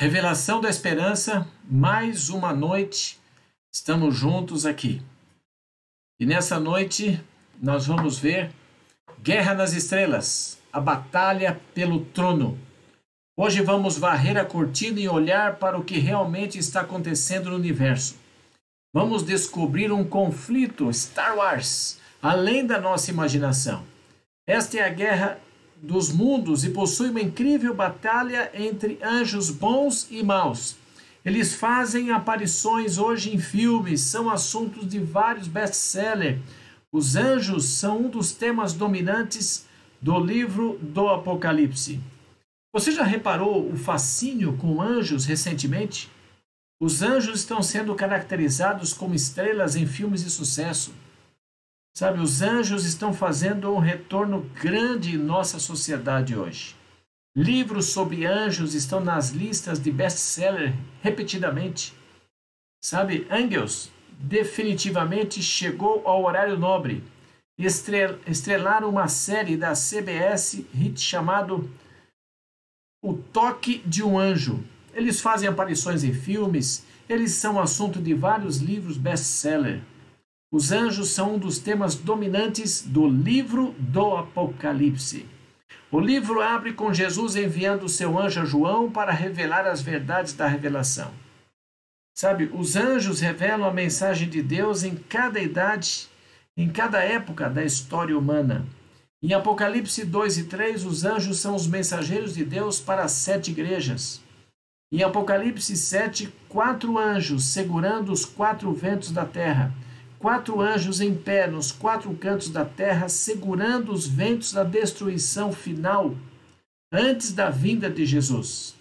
Revelação da Esperança, mais uma noite, estamos juntos aqui. E nessa noite nós vamos ver Guerra nas Estrelas, a batalha pelo trono. Hoje vamos varrer a cortina e olhar para o que realmente está acontecendo no universo. Vamos descobrir um conflito Star Wars, além da nossa imaginação. Esta é a guerra dos mundos e possui uma incrível batalha entre anjos bons e maus. Eles fazem aparições hoje em filmes, são assuntos de vários best-sellers. Os anjos são um dos temas dominantes do livro do Apocalipse. Você já reparou o fascínio com anjos recentemente? Os anjos estão sendo caracterizados como estrelas em filmes de sucesso. Sabe, os anjos estão fazendo um retorno grande em nossa sociedade hoje. Livros sobre anjos estão nas listas de best-seller repetidamente. Sabe, Angels definitivamente chegou ao horário nobre. Estrelaram uma série da CBS hit chamado O Toque de um Anjo. Eles fazem aparições em filmes, eles são assunto de vários livros best-seller. Os anjos são um dos temas dominantes do livro do Apocalipse. O livro abre com Jesus enviando o seu anjo a João para revelar as verdades da revelação. Sabe, os anjos revelam a mensagem de Deus em cada idade, em cada época da história humana. Em Apocalipse 2 e 3, os anjos são os mensageiros de Deus para as sete igrejas. Em Apocalipse 7, quatro anjos segurando os quatro ventos da terra quatro anjos em pé nos quatro cantos da terra, segurando os ventos da destruição final antes da vinda de Jesus.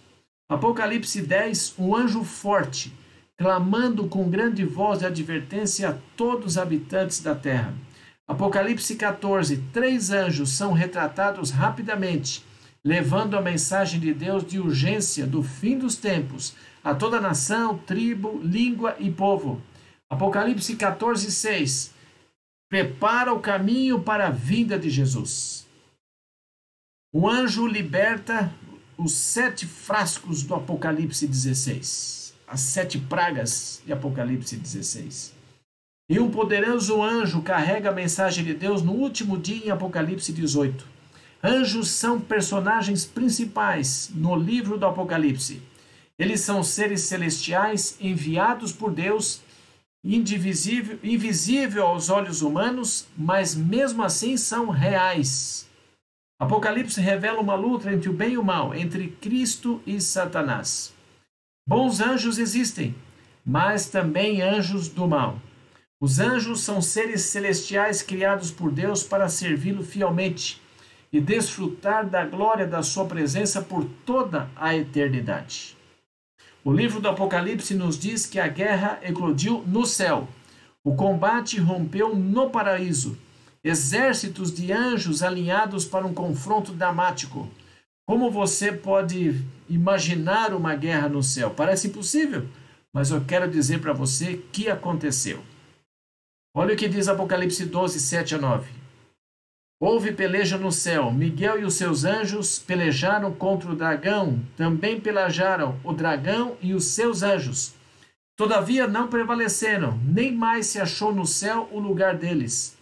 Apocalipse 10, um anjo forte, clamando com grande voz de advertência a todos os habitantes da terra. Apocalipse 14, três anjos são retratados rapidamente, levando a mensagem de Deus de urgência do fim dos tempos a toda nação, tribo, língua e povo. Apocalipse 14, 6. Prepara o caminho para a vinda de Jesus. O anjo liberta os sete frascos do Apocalipse 16, as sete pragas de Apocalipse 16. E um poderoso anjo carrega a mensagem de Deus no último dia em Apocalipse 18. Anjos são personagens principais no livro do Apocalipse. Eles são seres celestiais enviados por Deus indivisível, invisível aos olhos humanos, mas mesmo assim são reais. Apocalipse revela uma luta entre o bem e o mal, entre Cristo e Satanás. Bons anjos existem, mas também anjos do mal. Os anjos são seres celestiais criados por Deus para servi-lo fielmente e desfrutar da glória da sua presença por toda a eternidade. O livro do Apocalipse nos diz que a guerra eclodiu no céu. O combate rompeu no paraíso. Exércitos de anjos alinhados para um confronto dramático. Como você pode imaginar uma guerra no céu? Parece impossível, mas eu quero dizer para você que aconteceu. Olha o que diz Apocalipse 12, 7 a 9. Houve peleja no céu. Miguel e os seus anjos pelejaram contra o dragão. Também pelejaram o dragão e os seus anjos. Todavia não prevaleceram, nem mais se achou no céu o lugar deles.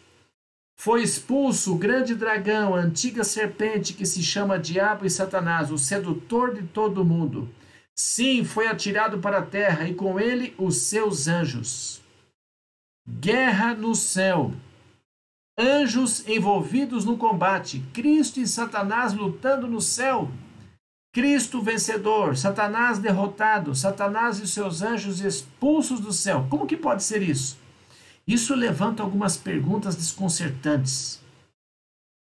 Foi expulso o grande dragão, a antiga serpente que se chama Diabo e Satanás, o sedutor de todo o mundo. Sim, foi atirado para a terra e com ele os seus anjos. Guerra no céu anjos envolvidos no combate, Cristo e Satanás lutando no céu. Cristo vencedor, Satanás derrotado, Satanás e seus anjos expulsos do céu. Como que pode ser isso? Isso levanta algumas perguntas desconcertantes.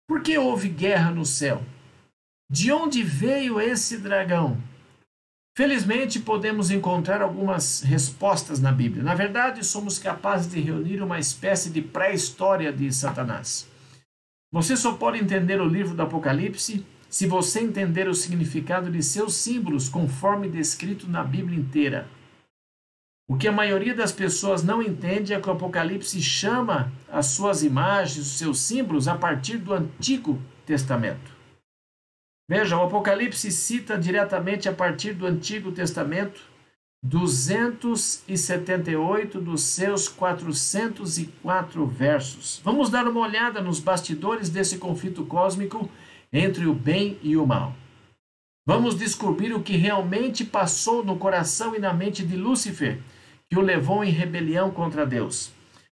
Por que houve guerra no céu? De onde veio esse dragão? Felizmente, podemos encontrar algumas respostas na Bíblia. Na verdade, somos capazes de reunir uma espécie de pré-história de Satanás. Você só pode entender o livro do Apocalipse se você entender o significado de seus símbolos conforme descrito na Bíblia inteira. O que a maioria das pessoas não entende é que o Apocalipse chama as suas imagens, os seus símbolos, a partir do Antigo Testamento. Veja, o Apocalipse cita diretamente a partir do Antigo Testamento 278 dos seus 404 versos. Vamos dar uma olhada nos bastidores desse conflito cósmico entre o bem e o mal. Vamos descobrir o que realmente passou no coração e na mente de Lúcifer, que o levou em rebelião contra Deus.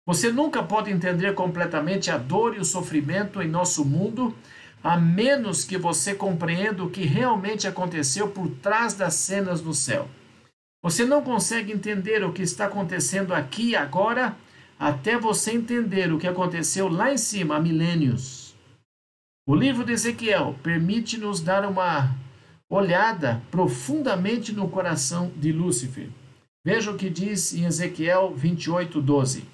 Você nunca pode entender completamente a dor e o sofrimento em nosso mundo, a menos que você compreenda o que realmente aconteceu por trás das cenas no céu. Você não consegue entender o que está acontecendo aqui agora até você entender o que aconteceu lá em cima há milênios. O livro de Ezequiel permite-nos dar uma olhada profundamente no coração de Lúcifer. Veja o que diz em Ezequiel 28, 12.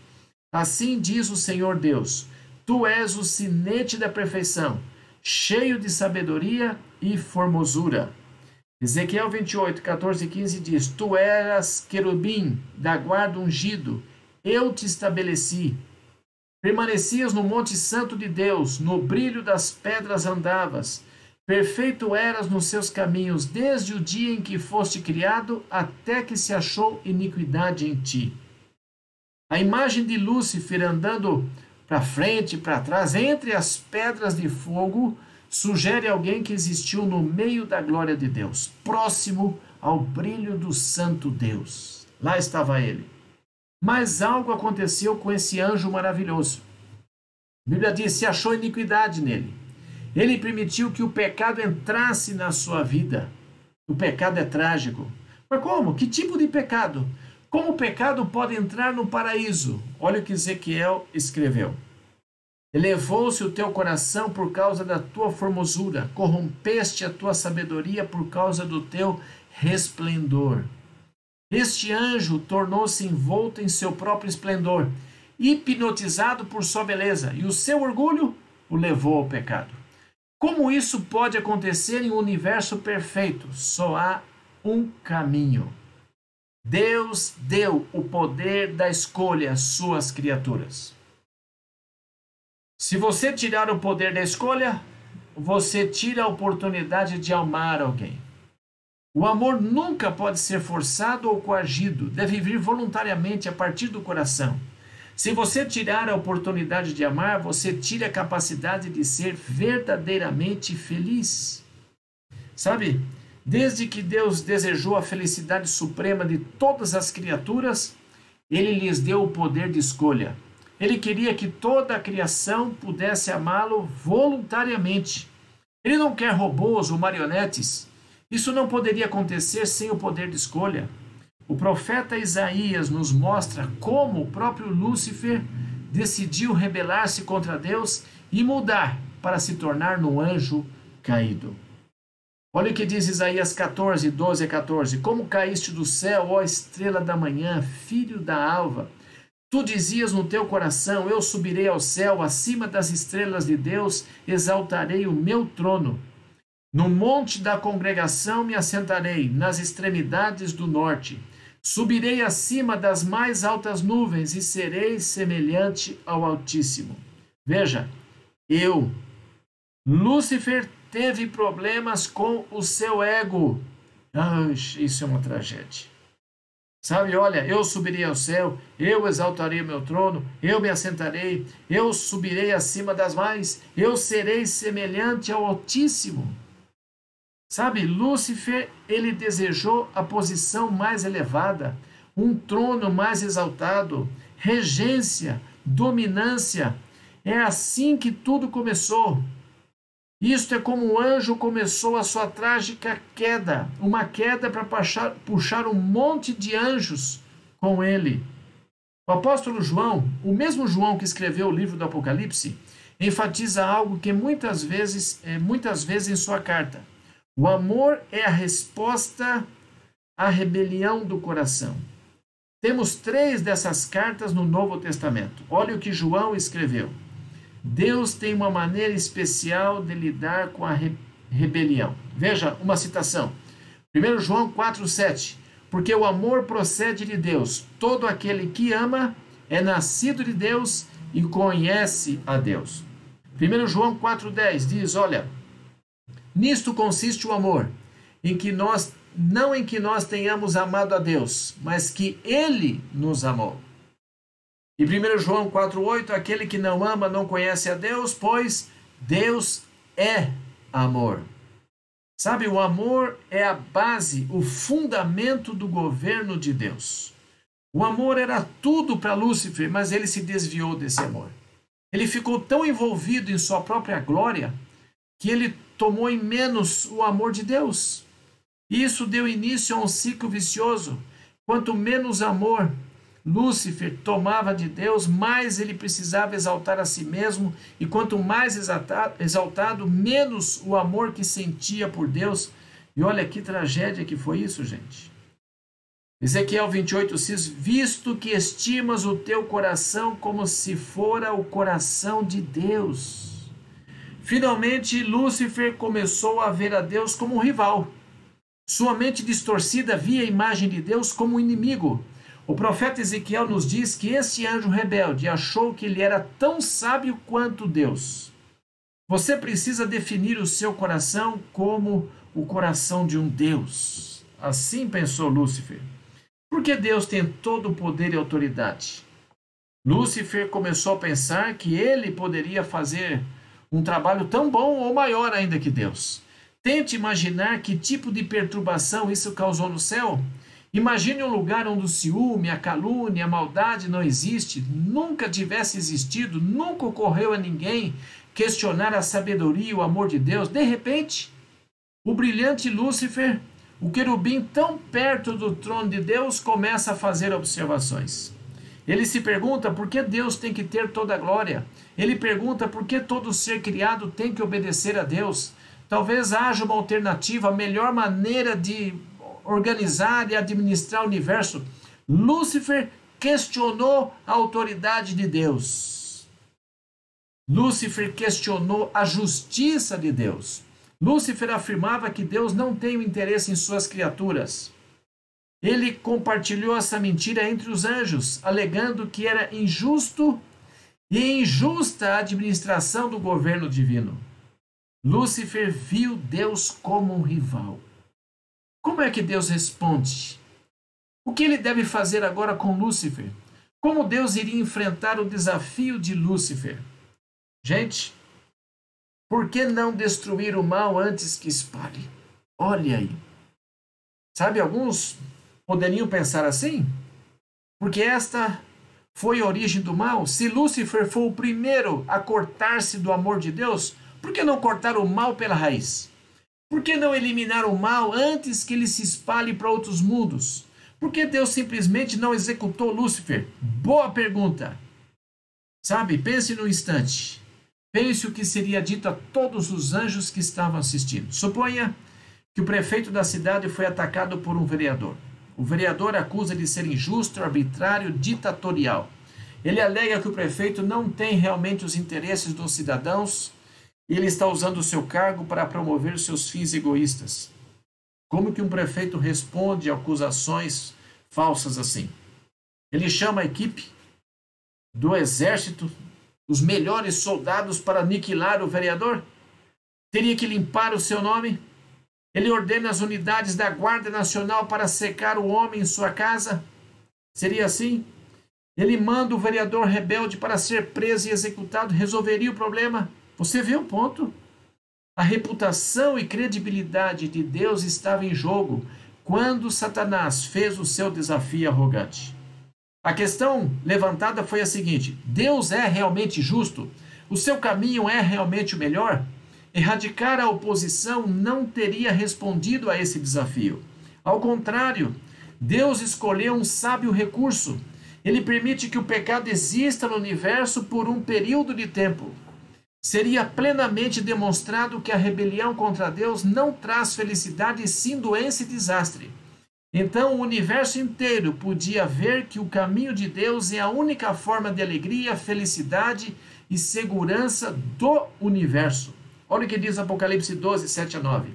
Assim diz o Senhor Deus: Tu és o sinete da perfeição, cheio de sabedoria e formosura. Ezequiel 28, 14 e 15 diz: Tu eras querubim da guarda ungido, eu te estabeleci. Permanecias no monte santo de Deus, no brilho das pedras andavas. Perfeito eras nos seus caminhos, desde o dia em que foste criado, até que se achou iniquidade em ti. A imagem de Lúcifer andando para frente e para trás, entre as pedras de fogo, sugere alguém que existiu no meio da glória de Deus, próximo ao brilho do Santo Deus. Lá estava ele. Mas algo aconteceu com esse anjo maravilhoso. A Bíblia diz: se achou iniquidade nele. Ele permitiu que o pecado entrasse na sua vida. O pecado é trágico. Mas como? Que tipo de pecado? Como o pecado pode entrar no paraíso? Olha o que Ezequiel escreveu. Elevou-se o teu coração por causa da tua formosura, corrompeste a tua sabedoria por causa do teu resplendor. Este anjo tornou-se envolto em seu próprio esplendor, hipnotizado por sua beleza, e o seu orgulho o levou ao pecado. Como isso pode acontecer em um universo perfeito? Só há um caminho. Deus deu o poder da escolha às suas criaturas. Se você tirar o poder da escolha, você tira a oportunidade de amar alguém. O amor nunca pode ser forçado ou coagido, deve vir voluntariamente a partir do coração. Se você tirar a oportunidade de amar, você tira a capacidade de ser verdadeiramente feliz. Sabe, desde que Deus desejou a felicidade suprema de todas as criaturas, ele lhes deu o poder de escolha. Ele queria que toda a criação pudesse amá-lo voluntariamente. Ele não quer robôs ou marionetes. Isso não poderia acontecer sem o poder de escolha. O profeta Isaías nos mostra como o próprio Lúcifer decidiu rebelar-se contra Deus e mudar para se tornar no anjo caído. Olha o que diz Isaías 14, 12 a 14. Como caíste do céu, ó estrela da manhã, filho da alva Tu dizias no teu coração: Eu subirei ao céu, acima das estrelas de Deus, exaltarei o meu trono. No monte da congregação me assentarei, nas extremidades do norte. Subirei acima das mais altas nuvens e serei semelhante ao Altíssimo. Veja, eu, Lúcifer, teve problemas com o seu ego. Ah, isso é uma tragédia. Sabe, olha, eu subirei ao céu, eu exaltarei o meu trono, eu me assentarei, eu subirei acima das mais, eu serei semelhante ao Altíssimo. Sabe, Lúcifer, ele desejou a posição mais elevada, um trono mais exaltado, regência, dominância. É assim que tudo começou. Isto é como o anjo começou a sua trágica queda, uma queda para puxar, puxar um monte de anjos com ele. O apóstolo João, o mesmo João que escreveu o livro do Apocalipse, enfatiza algo que muitas vezes, é, muitas vezes em sua carta. O amor é a resposta à rebelião do coração. Temos três dessas cartas no Novo Testamento. Olha o que João escreveu. Deus tem uma maneira especial de lidar com a re rebelião. Veja uma citação. 1 João 4,7. Porque o amor procede de Deus. Todo aquele que ama é nascido de Deus e conhece a Deus. 1 João 4,10 diz: Olha, Nisto consiste o amor, em que nós não em que nós tenhamos amado a Deus, mas que ele nos amou. E 1 João 4:8, aquele que não ama não conhece a Deus, pois Deus é amor. Sabe, o amor é a base, o fundamento do governo de Deus. O amor era tudo para Lúcifer, mas ele se desviou desse amor. Ele ficou tão envolvido em sua própria glória que ele tomou em menos o amor de Deus. E isso deu início a um ciclo vicioso. Quanto menos amor Lúcifer tomava de Deus, mais ele precisava exaltar a si mesmo, e quanto mais exaltado, menos o amor que sentia por Deus. E olha que tragédia que foi isso, gente. Ezequiel 28, 6: Visto que estimas o teu coração como se fora o coração de Deus. Finalmente, Lúcifer começou a ver a Deus como um rival. Sua mente distorcida via a imagem de Deus como um inimigo. O profeta Ezequiel nos diz que esse anjo rebelde achou que ele era tão sábio quanto Deus. Você precisa definir o seu coração como o coração de um Deus. Assim pensou Lúcifer. Porque Deus tem todo o poder e autoridade. Lúcifer começou a pensar que ele poderia fazer um trabalho tão bom ou maior ainda que Deus. Tente imaginar que tipo de perturbação isso causou no céu. Imagine um lugar onde o ciúme, a calúnia, a maldade não existe, nunca tivesse existido, nunca ocorreu a ninguém questionar a sabedoria e o amor de Deus. De repente, o brilhante Lúcifer o querubim, tão perto do trono de Deus, começa a fazer observações. Ele se pergunta por que Deus tem que ter toda a glória. Ele pergunta por que todo ser criado tem que obedecer a Deus. Talvez haja uma alternativa, a melhor maneira de organizar e administrar o universo. Lúcifer questionou a autoridade de Deus. Lúcifer questionou a justiça de Deus. Lúcifer afirmava que Deus não tem o interesse em suas criaturas. Ele compartilhou essa mentira entre os anjos, alegando que era injusto e injusta a administração do governo divino. Lúcifer viu Deus como um rival. Como é que Deus responde? O que ele deve fazer agora com Lúcifer? Como Deus iria enfrentar o desafio de Lúcifer? Gente, por que não destruir o mal antes que espalhe? Olha aí. Sabe, alguns poderiam pensar assim? Porque esta foi a origem do mal. Se Lúcifer foi o primeiro a cortar-se do amor de Deus, por que não cortar o mal pela raiz? Por que não eliminar o mal antes que ele se espalhe para outros mundos? Por que Deus simplesmente não executou Lúcifer? Boa pergunta. Sabe, pense no instante. Pense o que seria dito a todos os anjos que estavam assistindo. Suponha que o prefeito da cidade foi atacado por um vereador. O vereador acusa de ser injusto, arbitrário, ditatorial. Ele alega que o prefeito não tem realmente os interesses dos cidadãos ele está usando o seu cargo para promover seus fins egoístas. Como que um prefeito responde a acusações falsas assim? Ele chama a equipe do exército os melhores soldados para aniquilar o vereador? Teria que limpar o seu nome? Ele ordena as unidades da Guarda Nacional para secar o homem em sua casa? Seria assim? Ele manda o vereador rebelde para ser preso e executado? Resolveria o problema? Você vê o ponto? A reputação e credibilidade de Deus estava em jogo quando Satanás fez o seu desafio arrogante. A questão levantada foi a seguinte: Deus é realmente justo? O seu caminho é realmente o melhor? Erradicar a oposição não teria respondido a esse desafio. Ao contrário, Deus escolheu um sábio recurso. Ele permite que o pecado exista no universo por um período de tempo. Seria plenamente demonstrado que a rebelião contra Deus não traz felicidade, sim doença e desastre. Então o universo inteiro podia ver que o caminho de Deus é a única forma de alegria, felicidade e segurança do universo. Olha o que diz Apocalipse 12, 7 a 9.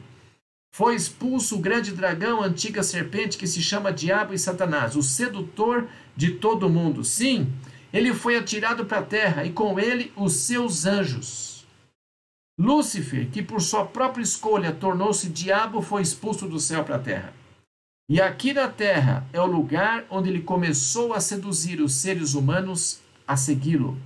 Foi expulso o grande dragão, a antiga serpente que se chama Diabo e Satanás, o sedutor de todo mundo. Sim, ele foi atirado para a terra e com ele os seus anjos. Lúcifer, que por sua própria escolha tornou-se diabo, foi expulso do céu para a terra. E aqui na terra é o lugar onde ele começou a seduzir os seres humanos a segui-lo.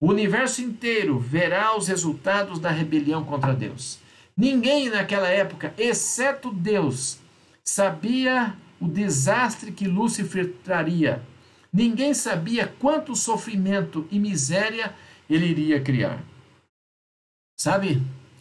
O universo inteiro verá os resultados da rebelião contra Deus. Ninguém naquela época, exceto Deus, sabia o desastre que Lúcifer traria. Ninguém sabia quanto sofrimento e miséria ele iria criar. Sabe?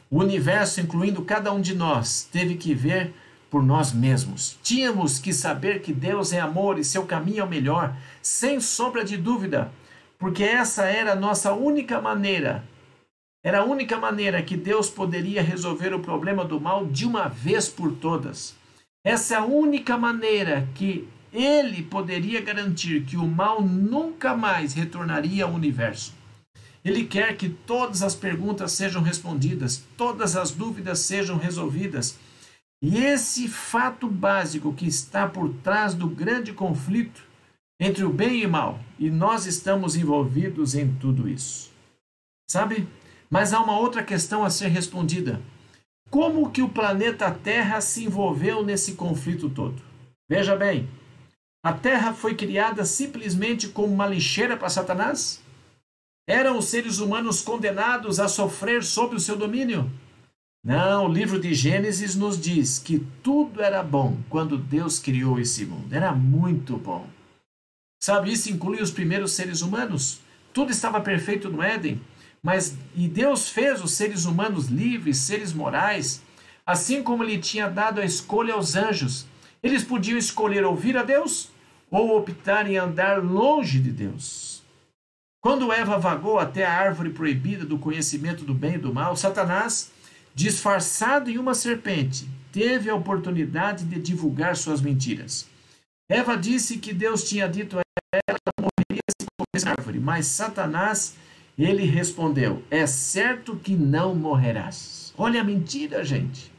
O universo, incluindo cada um de nós, teve que ver por nós mesmos. Tínhamos que saber que Deus é amor e seu caminho é o melhor, sem sombra de dúvida, porque essa era a nossa única maneira. Era a única maneira que Deus poderia resolver o problema do mal de uma vez por todas. Essa é a única maneira que ele poderia garantir que o mal nunca mais retornaria ao universo. Ele quer que todas as perguntas sejam respondidas, todas as dúvidas sejam resolvidas. E esse fato básico que está por trás do grande conflito entre o bem e o mal, e nós estamos envolvidos em tudo isso. Sabe? Mas há uma outra questão a ser respondida. Como que o planeta Terra se envolveu nesse conflito todo? Veja bem, a Terra foi criada simplesmente como uma lixeira para Satanás? Eram os seres humanos condenados a sofrer sob o seu domínio? Não, o livro de Gênesis nos diz que tudo era bom quando Deus criou esse mundo. Era muito bom. Sabe, isso inclui os primeiros seres humanos. Tudo estava perfeito no Éden, mas e Deus fez os seres humanos livres, seres morais, assim como ele tinha dado a escolha aos anjos. Eles podiam escolher ouvir a Deus ou optar em andar longe de Deus. Quando Eva vagou até a árvore proibida do conhecimento do bem e do mal, Satanás, disfarçado em uma serpente, teve a oportunidade de divulgar suas mentiras. Eva disse que Deus tinha dito a ela que morreria se comesse a árvore, mas Satanás, ele respondeu: É certo que não morrerás. Olha a mentira, gente.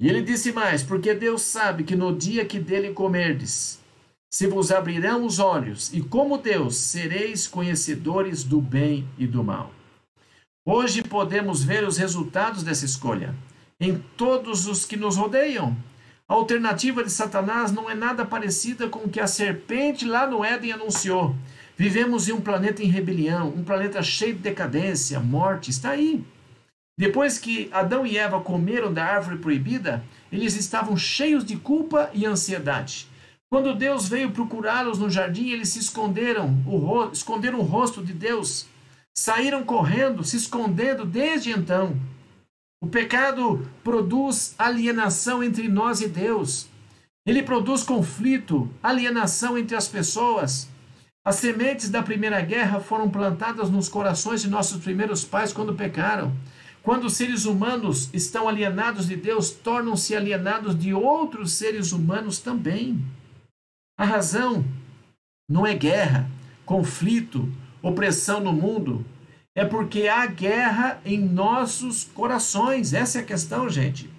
E ele disse mais: Porque Deus sabe que no dia que dele comerdes, se vos abrirão os olhos, e como Deus sereis conhecedores do bem e do mal. Hoje podemos ver os resultados dessa escolha em todos os que nos rodeiam. A alternativa de Satanás não é nada parecida com o que a serpente lá no Éden anunciou. Vivemos em um planeta em rebelião, um planeta cheio de decadência, morte, está aí. Depois que Adão e Eva comeram da árvore proibida, eles estavam cheios de culpa e ansiedade. Quando Deus veio procurá-los no jardim, eles se esconderam, o esconderam o rosto de Deus, saíram correndo, se escondendo desde então. O pecado produz alienação entre nós e Deus. Ele produz conflito, alienação entre as pessoas. As sementes da primeira guerra foram plantadas nos corações de nossos primeiros pais quando pecaram. Quando os seres humanos estão alienados de Deus, tornam-se alienados de outros seres humanos também. A razão não é guerra, conflito, opressão no mundo. É porque há guerra em nossos corações. Essa é a questão, gente.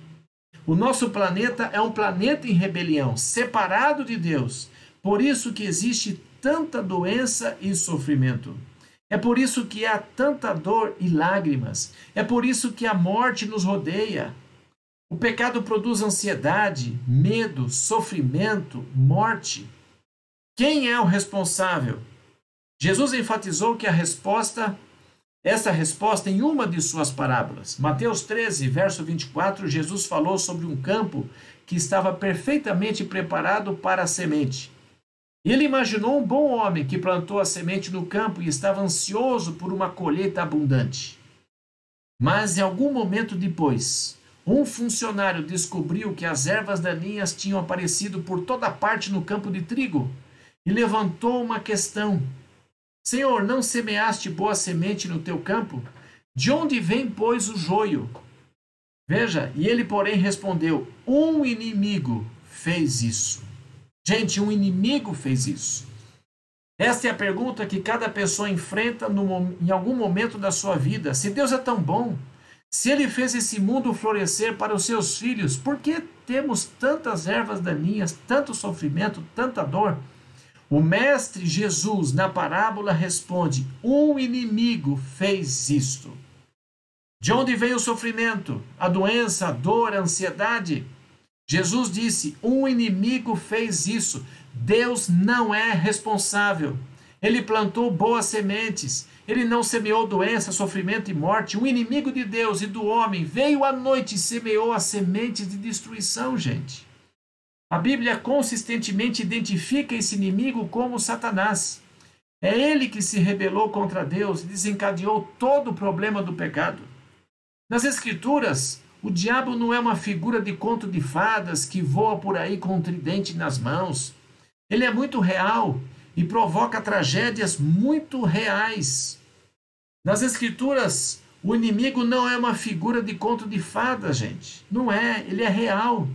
O nosso planeta é um planeta em rebelião, separado de Deus. Por isso que existe tanta doença e sofrimento. É por isso que há tanta dor e lágrimas. É por isso que a morte nos rodeia. O pecado produz ansiedade, medo, sofrimento, morte. Quem é o responsável? Jesus enfatizou que a resposta, essa resposta em uma de suas parábolas. Mateus 13, verso 24, Jesus falou sobre um campo que estava perfeitamente preparado para a semente. Ele imaginou um bom homem que plantou a semente no campo e estava ansioso por uma colheita abundante. Mas em algum momento depois, um funcionário descobriu que as ervas daninhas tinham aparecido por toda parte no campo de trigo e levantou uma questão: Senhor, não semeaste boa semente no teu campo? De onde vem, pois, o joio? Veja, e ele, porém, respondeu: Um inimigo fez isso. Gente, um inimigo fez isso. Esta é a pergunta que cada pessoa enfrenta no, em algum momento da sua vida. Se Deus é tão bom, se ele fez esse mundo florescer para os seus filhos, por que temos tantas ervas daninhas, tanto sofrimento, tanta dor? O mestre Jesus, na parábola, responde: Um inimigo fez isto. De onde vem o sofrimento, a doença, a dor, a ansiedade? Jesus disse: um inimigo fez isso. Deus não é responsável. Ele plantou boas sementes. Ele não semeou doença, sofrimento e morte. O inimigo de Deus e do homem veio à noite e semeou a semente de destruição, gente. A Bíblia consistentemente identifica esse inimigo como Satanás. É ele que se rebelou contra Deus e desencadeou todo o problema do pecado. Nas Escrituras, o diabo não é uma figura de conto de fadas que voa por aí com um tridente nas mãos. Ele é muito real e provoca tragédias muito reais. Nas Escrituras, o inimigo não é uma figura de conto de fadas, gente. Não é, ele é real.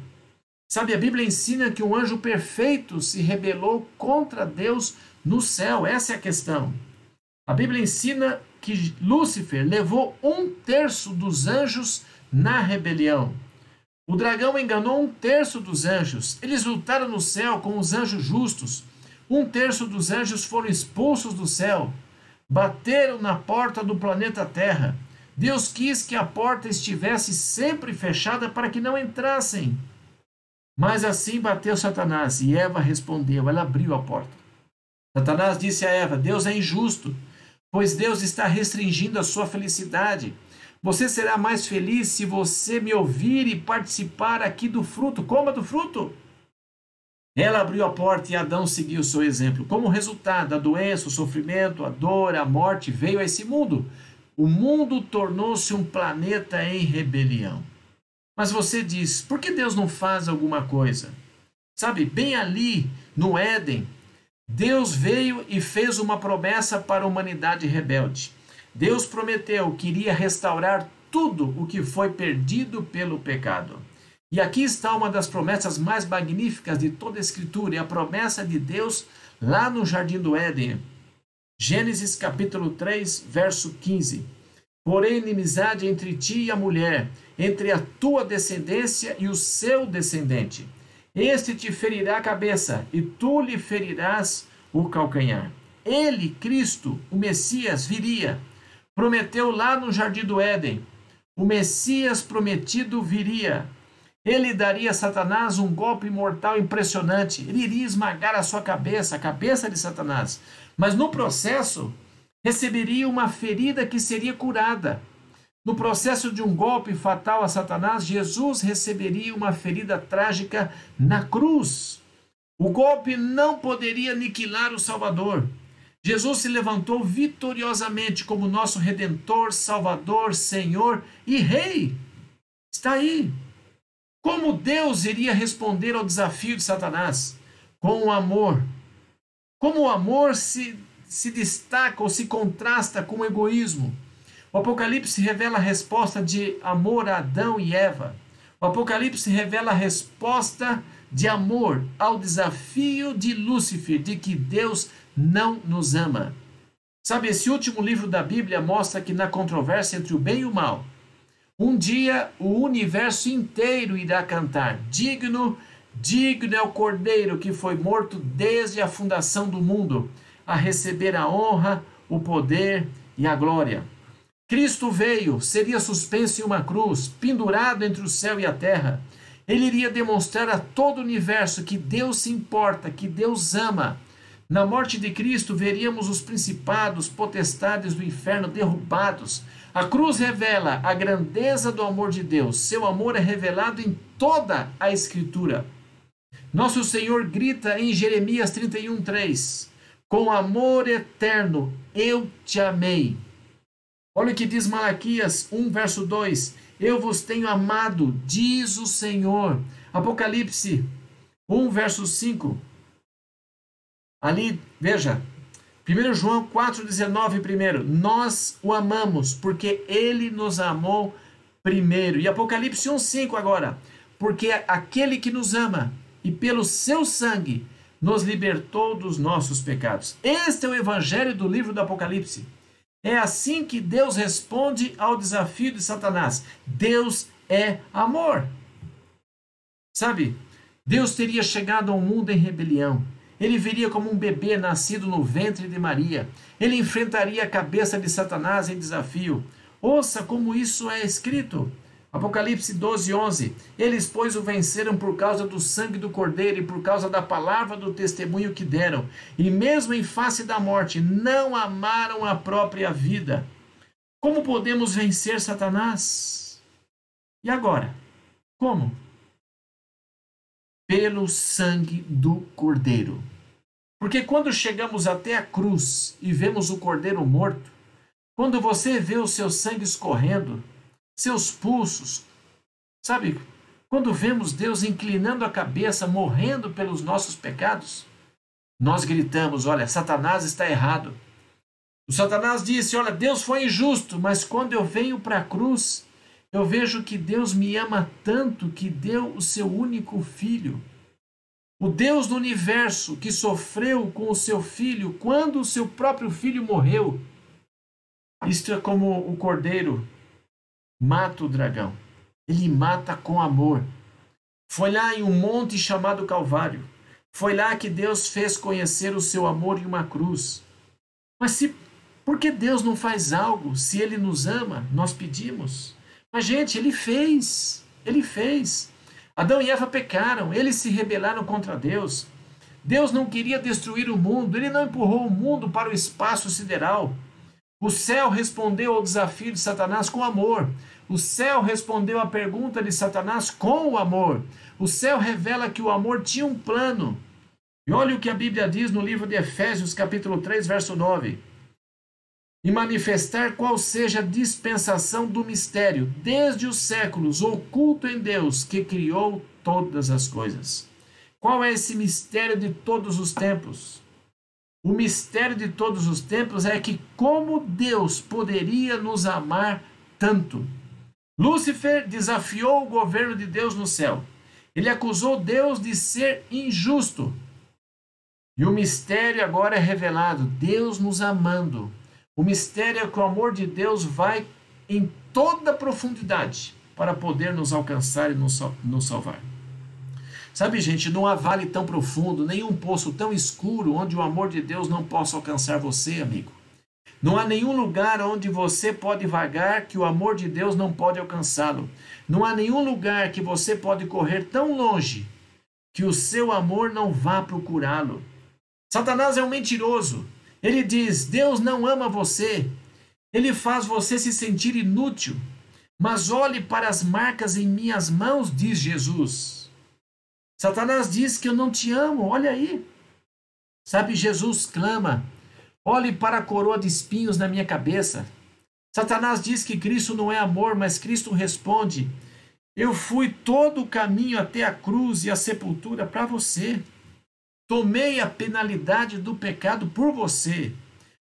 Sabe, a Bíblia ensina que um anjo perfeito se rebelou contra Deus no céu. Essa é a questão. A Bíblia ensina que Lúcifer levou um terço dos anjos na rebelião. O dragão enganou um terço dos anjos. Eles lutaram no céu com os anjos justos. Um terço dos anjos foram expulsos do céu. Bateram na porta do planeta Terra. Deus quis que a porta estivesse sempre fechada para que não entrassem. Mas assim bateu Satanás e Eva respondeu. Ela abriu a porta. Satanás disse a Eva: Deus é injusto, pois Deus está restringindo a sua felicidade. Você será mais feliz se você me ouvir e participar aqui do fruto. Coma do fruto. Ela abriu a porta e Adão seguiu seu exemplo. Como resultado, a doença, o sofrimento, a dor, a morte veio a esse mundo. O mundo tornou-se um planeta em rebelião. Mas você diz, por que Deus não faz alguma coisa? Sabe, bem ali no Éden, Deus veio e fez uma promessa para a humanidade rebelde. Deus prometeu que iria restaurar tudo o que foi perdido pelo pecado. E aqui está uma das promessas mais magníficas de toda a Escritura, é a promessa de Deus lá no Jardim do Éden. Gênesis capítulo 3, verso 15. Porém, inimizade entre ti e a mulher, entre a tua descendência e o seu descendente. Este te ferirá a cabeça, e tu lhe ferirás o calcanhar. Ele, Cristo, o Messias, viria prometeu lá no jardim do Éden. O Messias prometido viria. Ele daria a Satanás um golpe mortal impressionante. Ele iria esmagar a sua cabeça, a cabeça de Satanás. Mas no processo, receberia uma ferida que seria curada. No processo de um golpe fatal a Satanás, Jesus receberia uma ferida trágica na cruz. O golpe não poderia aniquilar o Salvador. Jesus se levantou vitoriosamente como nosso redentor, salvador, senhor e rei. Está aí. Como Deus iria responder ao desafio de Satanás? Com o amor. Como o amor se, se destaca ou se contrasta com o egoísmo? O Apocalipse revela a resposta de amor a Adão e Eva. O Apocalipse revela a resposta de amor ao desafio de Lúcifer de que Deus não nos ama. Sabe, esse último livro da Bíblia mostra que na controvérsia entre o bem e o mal, um dia o universo inteiro irá cantar: Digno, digno é o Cordeiro que foi morto desde a fundação do mundo, a receber a honra, o poder e a glória. Cristo veio, seria suspenso em uma cruz, pendurado entre o céu e a terra. Ele iria demonstrar a todo o universo que Deus se importa, que Deus ama na morte de Cristo, veríamos os principados, potestades do inferno derrubados. A cruz revela a grandeza do amor de Deus. Seu amor é revelado em toda a Escritura. Nosso Senhor grita em Jeremias 31:3: Com amor eterno eu te amei. Olha o que diz Malaquias 1, verso 2: Eu vos tenho amado, diz o Senhor. Apocalipse 1, verso 5: Ali, veja, 1 João 4,19 primeiro, nós o amamos porque ele nos amou primeiro. E Apocalipse 1,5 agora, porque aquele que nos ama e pelo seu sangue nos libertou dos nossos pecados. Este é o evangelho do livro do Apocalipse. É assim que Deus responde ao desafio de Satanás. Deus é amor. Sabe, Deus teria chegado ao mundo em rebelião ele viria como um bebê nascido no ventre de Maria. Ele enfrentaria a cabeça de Satanás em desafio. Ouça como isso é escrito. Apocalipse 12, 11. Eles, pois, o venceram por causa do sangue do Cordeiro e por causa da palavra do testemunho que deram. E mesmo em face da morte, não amaram a própria vida. Como podemos vencer Satanás? E agora? Como? Pelo sangue do Cordeiro. Porque quando chegamos até a cruz e vemos o Cordeiro morto, quando você vê o seu sangue escorrendo, seus pulsos. Sabe, quando vemos Deus inclinando a cabeça, morrendo pelos nossos pecados, nós gritamos: Olha, Satanás está errado. O Satanás disse: Olha, Deus foi injusto, mas quando eu venho para a cruz, eu vejo que Deus me ama tanto que deu o seu único filho. O Deus do universo que sofreu com o seu filho quando o seu próprio filho morreu. Isto é como o cordeiro mata o dragão. Ele mata com amor. Foi lá em um monte chamado Calvário. Foi lá que Deus fez conhecer o seu amor em uma cruz. Mas se por que Deus não faz algo se ele nos ama? Nós pedimos. Mas gente, ele fez. Ele fez. Adão e Eva pecaram, eles se rebelaram contra Deus. Deus não queria destruir o mundo, ele não empurrou o mundo para o espaço sideral. O céu respondeu ao desafio de Satanás com amor. O céu respondeu à pergunta de Satanás com o amor. O céu revela que o amor tinha um plano. E olha o que a Bíblia diz no livro de Efésios, capítulo 3, verso 9. E manifestar qual seja a dispensação do mistério, desde os séculos, oculto em Deus, que criou todas as coisas. Qual é esse mistério de todos os tempos? O mistério de todos os tempos é que como Deus poderia nos amar tanto? Lúcifer desafiou o governo de Deus no céu. Ele acusou Deus de ser injusto. E o mistério agora é revelado: Deus nos amando. O mistério é que o amor de Deus vai em toda profundidade para poder nos alcançar e nos salvar. Sabe, gente, não há vale tão profundo, nenhum poço tão escuro onde o amor de Deus não possa alcançar você, amigo. Não há nenhum lugar onde você pode vagar que o amor de Deus não pode alcançá-lo. Não há nenhum lugar que você pode correr tão longe que o seu amor não vá procurá-lo. Satanás é um mentiroso. Ele diz: Deus não ama você. Ele faz você se sentir inútil. Mas olhe para as marcas em minhas mãos, diz Jesus. Satanás diz que eu não te amo, olha aí. Sabe, Jesus clama: Olhe para a coroa de espinhos na minha cabeça. Satanás diz que Cristo não é amor, mas Cristo responde: Eu fui todo o caminho até a cruz e a sepultura para você. Tomei a penalidade do pecado por você.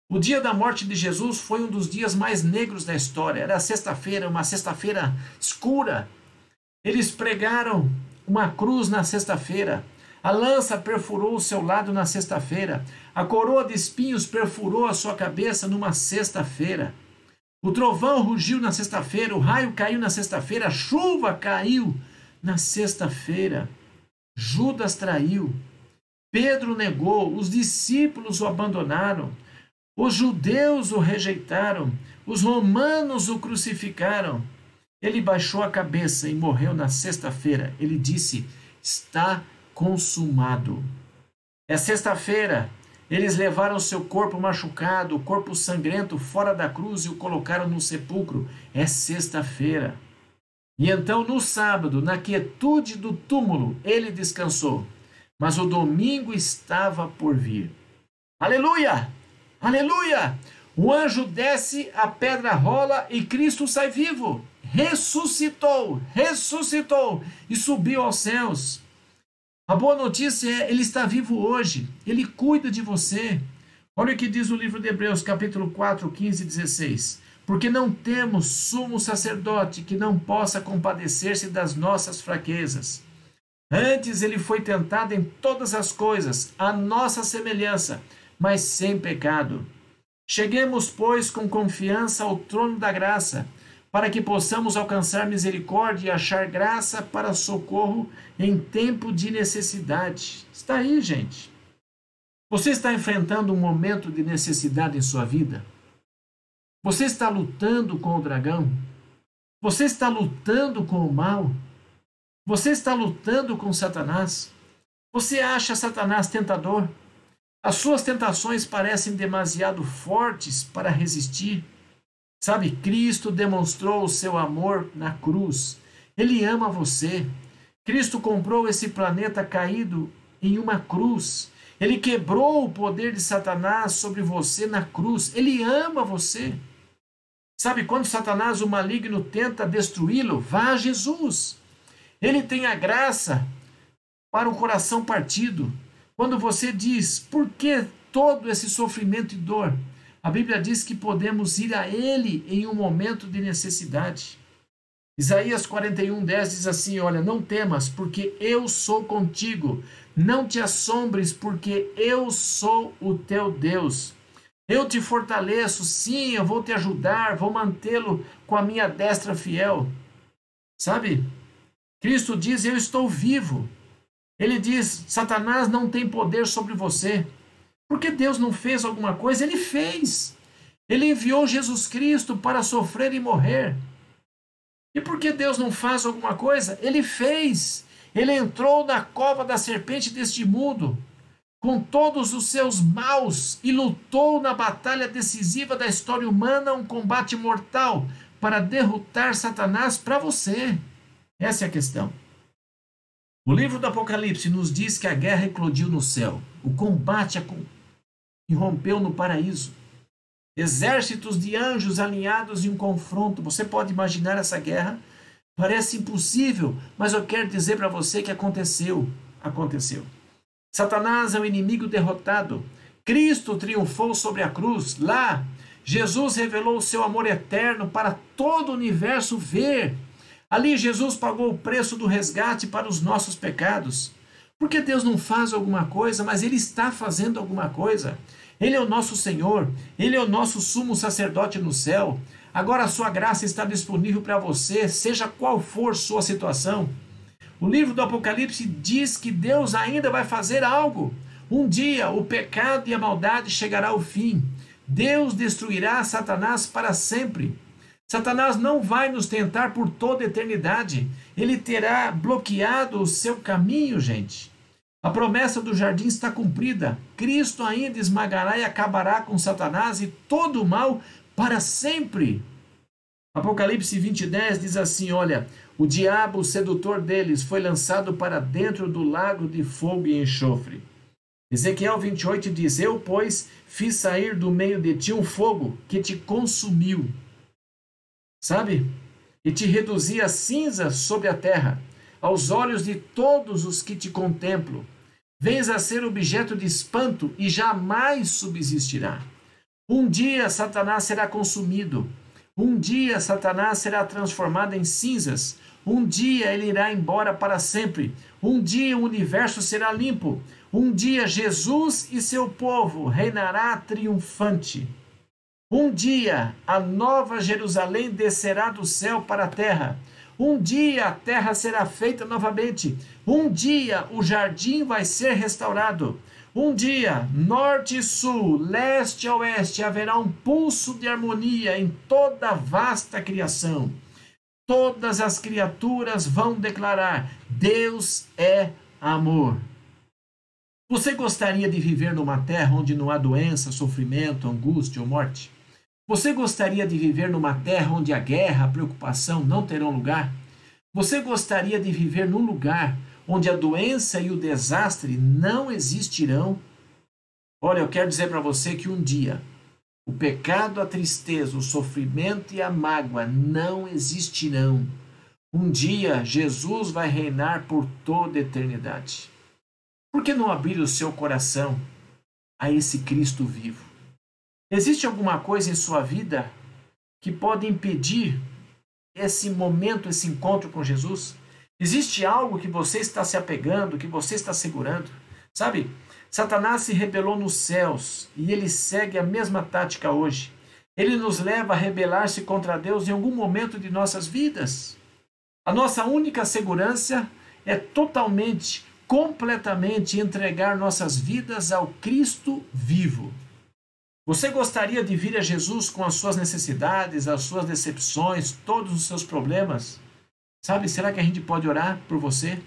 O dia da morte de Jesus foi um dos dias mais negros da história. Era sexta-feira, uma sexta-feira escura. Eles pregaram uma cruz na sexta-feira. A lança perfurou o seu lado na sexta-feira. A coroa de espinhos perfurou a sua cabeça numa sexta-feira. O trovão rugiu na sexta-feira, o raio caiu na sexta-feira, a chuva caiu na sexta-feira. Judas traiu. Pedro negou, os discípulos o abandonaram. Os judeus o rejeitaram, os romanos o crucificaram. Ele baixou a cabeça e morreu na sexta-feira. Ele disse: Está consumado. É sexta-feira. Eles levaram seu corpo machucado, o corpo sangrento, fora da cruz e o colocaram no sepulcro. É sexta-feira. E então, no sábado, na quietude do túmulo, ele descansou. Mas o domingo estava por vir. Aleluia! Aleluia! O anjo desce, a pedra rola e Cristo sai vivo. Ressuscitou, ressuscitou e subiu aos céus. A boa notícia é, ele está vivo hoje, ele cuida de você. Olha o que diz o livro de Hebreus, capítulo 4, 15 e 16. Porque não temos sumo sacerdote que não possa compadecer-se das nossas fraquezas. Antes ele foi tentado em todas as coisas, à nossa semelhança, mas sem pecado. Cheguemos, pois, com confiança ao trono da graça para que possamos alcançar misericórdia e achar graça para socorro em tempo de necessidade. Está aí, gente. Você está enfrentando um momento de necessidade em sua vida? Você está lutando com o dragão? Você está lutando com o mal? Você está lutando com Satanás? Você acha Satanás tentador? As suas tentações parecem demasiado fortes para resistir. Sabe, Cristo demonstrou o seu amor na cruz. Ele ama você. Cristo comprou esse planeta caído em uma cruz. Ele quebrou o poder de Satanás sobre você na cruz. Ele ama você. Sabe, quando Satanás, o maligno, tenta destruí-lo, vá a Jesus. Ele tem a graça para o coração partido. Quando você diz, por que todo esse sofrimento e dor? A Bíblia diz que podemos ir a Ele em um momento de necessidade. Isaías 41, 10 diz assim: Olha, não temas, porque eu sou contigo. Não te assombres, porque eu sou o teu Deus. Eu te fortaleço, sim, eu vou te ajudar, vou mantê-lo com a minha destra fiel. Sabe? Cristo diz: Eu estou vivo. Ele diz: Satanás não tem poder sobre você. Porque Deus não fez alguma coisa? Ele fez. Ele enviou Jesus Cristo para sofrer e morrer. E por que Deus não faz alguma coisa? Ele fez. Ele entrou na cova da serpente deste mundo, com todos os seus maus, e lutou na batalha decisiva da história humana, um combate mortal, para derrotar Satanás para você. Essa é a questão. O livro do Apocalipse nos diz que a guerra eclodiu no céu, o combate irrompeu no paraíso. Exércitos de anjos alinhados em um confronto. Você pode imaginar essa guerra? Parece impossível, mas eu quero dizer para você que aconteceu. Aconteceu. Satanás é o inimigo derrotado. Cristo triunfou sobre a cruz. Lá, Jesus revelou o seu amor eterno para todo o universo ver. Ali, Jesus pagou o preço do resgate para os nossos pecados. Porque Deus não faz alguma coisa, mas Ele está fazendo alguma coisa. Ele é o nosso Senhor, Ele é o nosso sumo sacerdote no céu. Agora a sua graça está disponível para você, seja qual for sua situação. O livro do Apocalipse diz que Deus ainda vai fazer algo. Um dia o pecado e a maldade chegará ao fim. Deus destruirá Satanás para sempre. Satanás não vai nos tentar por toda a eternidade. Ele terá bloqueado o seu caminho, gente. A promessa do jardim está cumprida. Cristo ainda esmagará e acabará com Satanás e todo o mal para sempre. Apocalipse 20, 10 diz assim: Olha, o diabo, o sedutor deles, foi lançado para dentro do lago de fogo e enxofre. Ezequiel 28 diz: Eu, pois, fiz sair do meio de ti um fogo que te consumiu. Sabe? E te reduzi a cinza sobre a terra aos olhos de todos os que te contemplam. Vens a ser objeto de espanto e jamais subsistirá. Um dia Satanás será consumido. Um dia Satanás será transformado em cinzas. Um dia ele irá embora para sempre. Um dia o universo será limpo. Um dia Jesus e seu povo reinará triunfante. Um dia a nova Jerusalém descerá do céu para a terra. Um dia a terra será feita novamente. Um dia o jardim vai ser restaurado. Um dia, norte e sul, leste e oeste, haverá um pulso de harmonia em toda a vasta criação. Todas as criaturas vão declarar: Deus é amor. Você gostaria de viver numa terra onde não há doença, sofrimento, angústia ou morte? Você gostaria de viver numa terra onde a guerra, a preocupação não terão lugar? Você gostaria de viver num lugar onde a doença e o desastre não existirão? Olha, eu quero dizer para você que um dia o pecado, a tristeza, o sofrimento e a mágoa não existirão. Um dia Jesus vai reinar por toda a eternidade. Por que não abrir o seu coração a esse Cristo vivo? Existe alguma coisa em sua vida que pode impedir esse momento, esse encontro com Jesus? Existe algo que você está se apegando, que você está segurando? Sabe, Satanás se rebelou nos céus e ele segue a mesma tática hoje. Ele nos leva a rebelar-se contra Deus em algum momento de nossas vidas. A nossa única segurança é totalmente, completamente entregar nossas vidas ao Cristo vivo. Você gostaria de vir a Jesus com as suas necessidades, as suas decepções, todos os seus problemas? Sabe, será que a gente pode orar por você?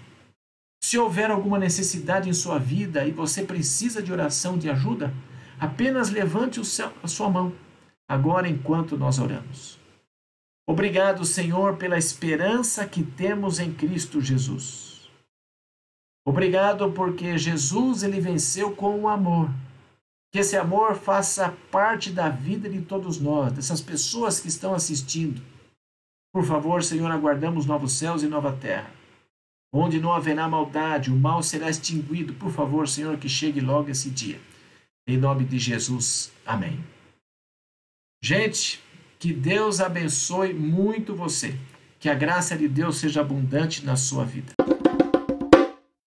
Se houver alguma necessidade em sua vida e você precisa de oração, de ajuda, apenas levante seu, a sua mão, agora enquanto nós oramos. Obrigado, Senhor, pela esperança que temos em Cristo Jesus. Obrigado porque Jesus ele venceu com o amor. Que esse amor faça parte da vida de todos nós, dessas pessoas que estão assistindo. Por favor, Senhor, aguardamos novos céus e nova terra onde não haverá maldade, o mal será extinguido. Por favor, Senhor, que chegue logo esse dia. Em nome de Jesus. Amém. Gente, que Deus abençoe muito você. Que a graça de Deus seja abundante na sua vida.